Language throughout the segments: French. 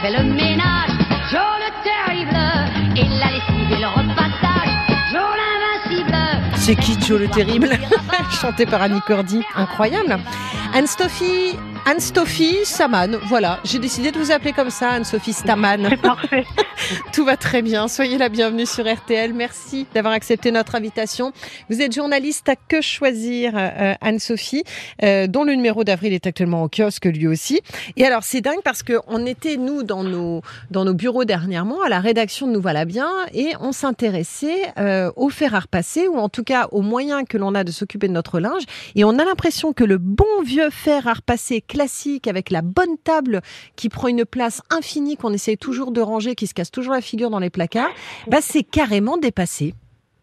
fait le ménage, Joe le terrible, et la lessive et le repassage, Joe l'invincible. C'est qui Joe le Terrible Chanté par Annie Cordy. Incroyable. Anne-Sophie Anne-Sophie Saman, voilà, j'ai décidé de vous appeler comme ça, Anne-Sophie Staman. C'est parfait. Tout va très bien, soyez la bienvenue sur RTL, merci d'avoir accepté notre invitation. Vous êtes journaliste à Que Choisir, euh, Anne-Sophie, euh, dont le numéro d'avril est actuellement au kiosque lui aussi. Et alors c'est dingue parce qu'on était, nous, dans nos, dans nos bureaux dernièrement, à la rédaction de Nous Voilà Bien, et on s'intéressait euh, au fer à repasser, ou en tout cas aux moyens que l'on a de s'occuper de notre linge, et on a l'impression que le bon vieux fer à repasser classique avec la bonne table qui prend une place infinie qu'on essaye toujours de ranger, qui se casse toujours la figure dans les placards, bah c'est carrément dépassé.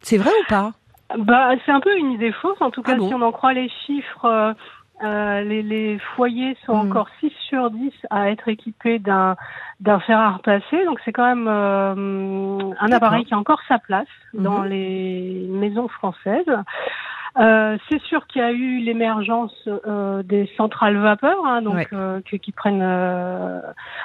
C'est vrai ou pas? Bah, c'est un peu une idée fausse. En tout Ah cas, bon si on en croit les chiffres, euh, euh, les, les foyers sont Mm. encore 6 sur 10 à être équipés d'un d'un fer à repasser. Donc, c'est quand même euh, un appareil qui a encore sa place dans Mhm. les maisons françaises. Euh, c'est sûr qu'il y a eu l'émergence euh, des centrales vapeur, hein, donc Ouais. euh, qui prennent euh,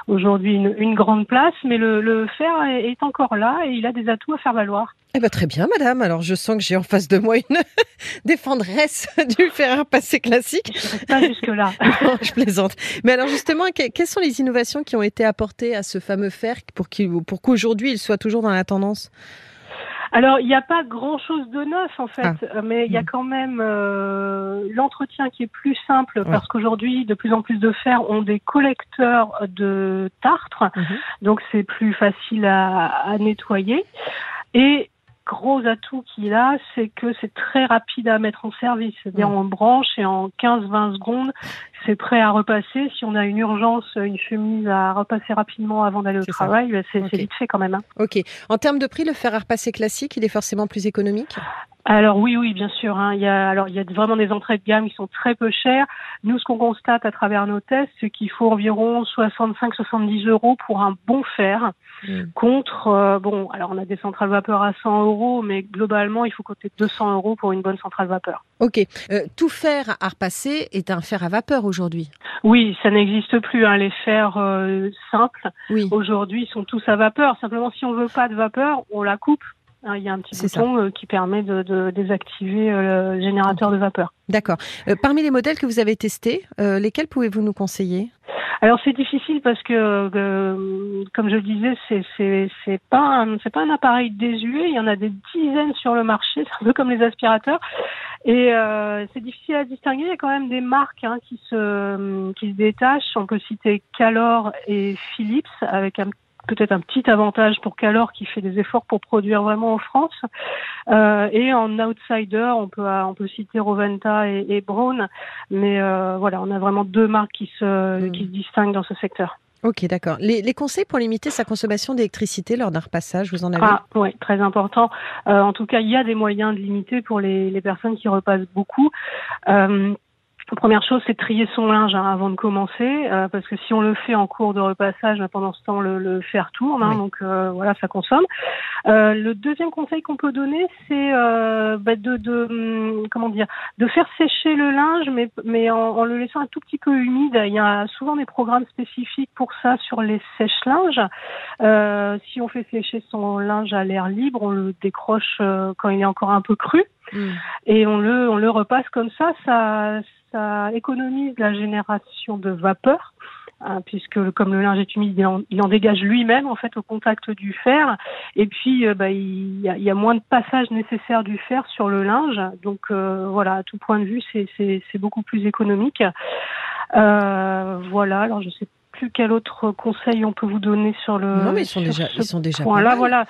aujourd'hui une, une grande place, mais le, le fer est, est encore là et il a des atouts à faire valoir. Eh ben très bien, madame. Alors je sens que j'ai en face de moi une défendresse du fer à repasser classique. Pas jusque-là. Non, je plaisante. Mais alors justement, que- quelles sont les innovations qui ont été apportées à ce fameux fer pour qu'il- pour qu'aujourd'hui il soit toujours dans la tendance? Alors, il n'y a pas grand-chose de neuf en fait, Ah. mais il y a Mm. quand même euh, l'entretien qui est plus simple Ouais. parce qu'aujourd'hui, de plus en plus de fer ont des collecteurs de tartre, Mhm. donc c'est plus facile à, à nettoyer. Et gros atout qu'il a, c'est que c'est très rapide à mettre en service. C'est-à-dire Mm. on branche et en 15-20 secondes, c'est prêt à repasser. Si on a une urgence, une chemise à repasser rapidement avant d'aller au travail, ben, c'est vite fait quand même. hein. Ok. En termes de prix, le fer à repasser classique, il est forcément plus économique? Alors oui, oui, bien sûr. Hein. Il y a alors il y a vraiment des entrées de gamme qui sont très peu chères. Nous, ce qu'on constate à travers nos tests, c'est qu'il faut environ 65-70 euros pour un bon fer. Mm. Contre euh, bon, alors on a des centrales vapeur à 100 euros, mais globalement, il faut compter 200 euros pour une bonne centrale vapeur. Ok. Euh, tout fer à repasser est un fer à vapeur aujourd'hui? Oui, ça n'existe plus. Hein. Les fers euh, simples Oui. aujourd'hui sont tous à vapeur. Simplement, si on veut pas de vapeur, on la coupe. Hein, Il y a un petit bouton euh, qui permet de, de désactiver euh, le générateur de vapeur. D'accord. Euh, parmi les modèles que vous avez testés, euh, lesquels pouvez-vous nous conseiller? Alors c'est difficile parce que, euh, comme je le disais, c'est c'est pas un, c'est pas un appareil désuet. Il y en a des dizaines sur le marché, c'est un peu comme les aspirateurs. Et euh, c'est difficile à distinguer. Il y a quand même des marques hein, qui se qui se détachent. On peut citer Calor et Philips avec un peut-être un petit avantage pour Calor qui fait des efforts pour produire vraiment en France. Euh, et en outsider, on peut on peut citer Roventa et, et Braun, mais euh, voilà, on a vraiment deux marques qui se Mm. qui se distinguent dans ce secteur. Ok, d'accord. Les, les conseils pour limiter sa consommation d'électricité lors d'un repassage, vous en avez Ah, oui, très important. Euh, en tout cas, il y a des moyens de limiter pour les, les personnes qui repassent beaucoup. Euh, la première chose, c'est de trier son linge hein, avant de commencer, euh, parce que si on le fait en cours de repassage, bah, pendant ce temps, le, le fer tourne, hein, Oui. donc euh, voilà, ça consomme. Euh, le deuxième conseil qu'on peut donner, c'est euh, bah, de, de hum, comment dire, de faire sécher le linge, mais mais en, en le laissant un tout petit peu humide. Il y a souvent des programmes spécifiques pour ça sur les sèche-linges. Euh, si on fait sécher son linge à l'air libre, on le décroche euh, quand il est encore un peu cru Mm. et on le on le repasse comme ça. Ça ça économise la génération de vapeur. hein, puisque comme le linge est humide, il en, dégage lui-même en fait au contact du fer, et puis euh, bah, il, y a, moins de passage nécessaire du fer sur le linge, donc euh, voilà, à tout point de vue, c'est beaucoup plus économique. Euh, voilà, alors je sais plus quel autre conseil on peut vous donner sur le. non, mais ils sont déjà, ils sont déjà point là voilà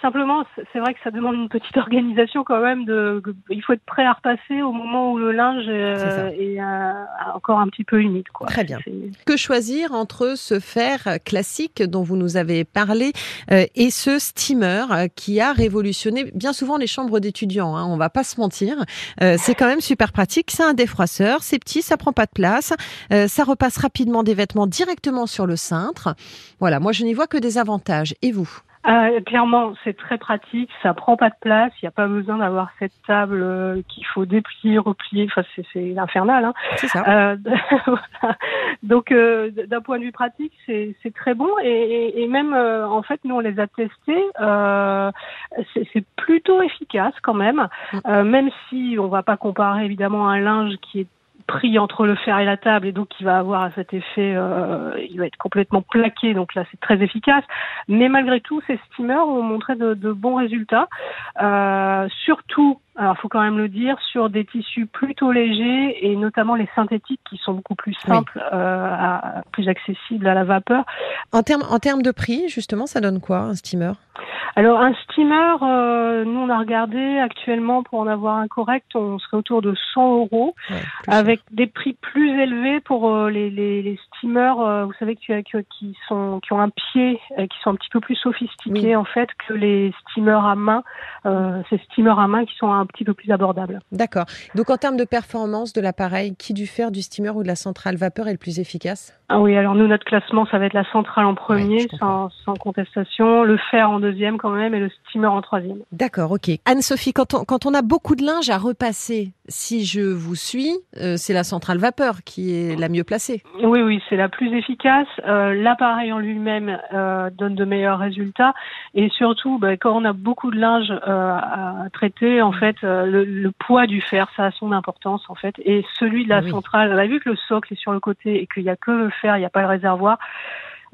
simplement c'est- vrai que ça demande une petite organisation quand même de il faut être prêt à repasser au moment où le linge euh, est euh, encore un petit peu humide quoi Très bien. Que choisir entre ce fer classique dont vous nous avez parlé euh, et ce steamer euh, qui a révolutionné bien souvent les chambres d'étudiants hein, On va pas se mentir. Euh, c'est quand même super pratique. C'est un défroisseur, c'est petit, ça prend pas de place, euh, ça repasse rapidement des vêtements directement sur le cintre. Voilà, moi je n'y vois que des avantages. Et vous? Euh, clairement, c'est très pratique, ça prend pas de place, il n'y a pas besoin d'avoir cette table euh, qu'il faut déplier, replier, enfin c'est, infernal. Hein. C'est ça. Euh, voilà. Donc d'un point de vue pratique, c'est, très bon et, et, et même en fait nous on les a testés, c'est, plutôt efficace quand même, Euh, même si on va pas comparer évidemment un linge qui est pris entre le fer et la table et donc qui va avoir cet effet, euh, il va être complètement plaqué, donc là c'est très efficace. Mais malgré tout, ces steamers ont montré de, de bons résultats, euh, surtout, alors faut quand même le dire, sur des tissus plutôt légers et notamment les synthétiques qui sont beaucoup plus simples, euh, à- plus accessibles à la vapeur. En termes en termes de prix, justement, ça donne quoi un steamer? Alors un steamer, euh, nous on a regardé actuellement pour en avoir un correct, on serait autour de 100 euros. Ouais, avec des prix plus élevés pour euh, les, les, les steamers, euh, vous savez, qui, qui, sont qui ont un pied, qui sont un petit peu plus sophistiqués Oui. en fait que les steamers à main. Ces steamers à main qui sont un petit peu plus abordables. D'accord. Donc en termes de performance de l'appareil, qui du fer, du steamer ou de la centrale vapeur est le plus efficace? Ah oui, alors nous notre classement, ça va être la centrale en premier, sans, sans contestation, le fer en deuxième quand même et le steamer en troisième. D'accord, ok. Anne-Sophie, quand on, quand on a beaucoup de linge à repasser, si je vous suis, euh, c'est la centrale vapeur qui est la mieux placée. Oui, oui, c'est la plus efficace. Euh, L'appareil en lui-même euh, donne de meilleurs résultats. Et surtout, bah, quand on a beaucoup de linge à traiter, en fait, euh, le, le poids du fer, ça a son importance, en fait. Et celui de la oui. centrale, on a vu que le socle est sur le côté et qu'il n'y a que le fer, il n'y a pas le réservoir.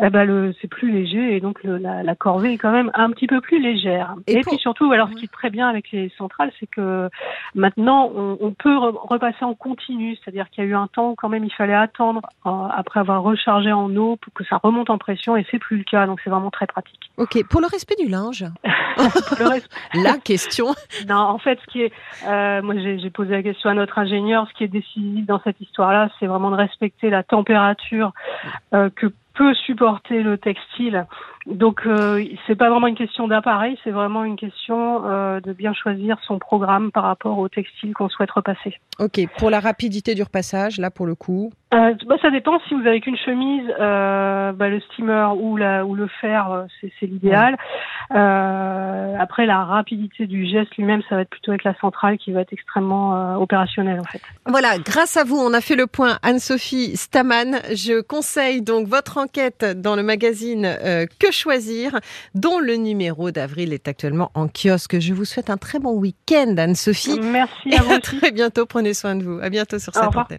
Eh ben le c'est plus léger et donc le, la, la corvée est quand même un petit peu plus légère. Et Et, pour- puis surtout, alors ce qui est très bien avec les centrales, c'est que maintenant on, on peut re- repasser en continu, c'est-à-dire qu'il y a eu un temps où quand même il fallait attendre euh, après avoir rechargé en eau pour que ça remonte en pression et c'est plus le cas, donc c'est vraiment très pratique. Ok, pour le respect du linge, reste- la question. non, en fait, ce qui est, euh, moi j'ai j'ai posé la question à notre ingénieur, ce qui est décisif dans cette histoire-là, c'est vraiment de respecter la température euh, que peut supporter le textile. Donc euh, c'est pas vraiment une question d'appareil, c'est vraiment une question euh, de bien choisir son programme par rapport au textile qu'on souhaite repasser. Ok, pour la rapidité du repassage, là pour le coup. Euh, bah, ça dépend si vous avez qu'une chemise, euh, bah, le steamer ou, la, ou le fer, c'est c'est l'idéal. Euh, après, la rapidité du geste lui-même, ça va être plutôt avec la centrale qui va être extrêmement euh, opérationnelle en fait. Voilà, grâce à vous, on a fait le point. Anne-Sophie Staman, je conseille donc votre enquête dans le magazine euh, Que choisir, dont le numéro d'avril est actuellement en kiosque. Je vous souhaite un très bon week-end, Anne-Sophie. Merci Et à vous à très bientôt. Prenez soin de vous. À bientôt sur cette antenne.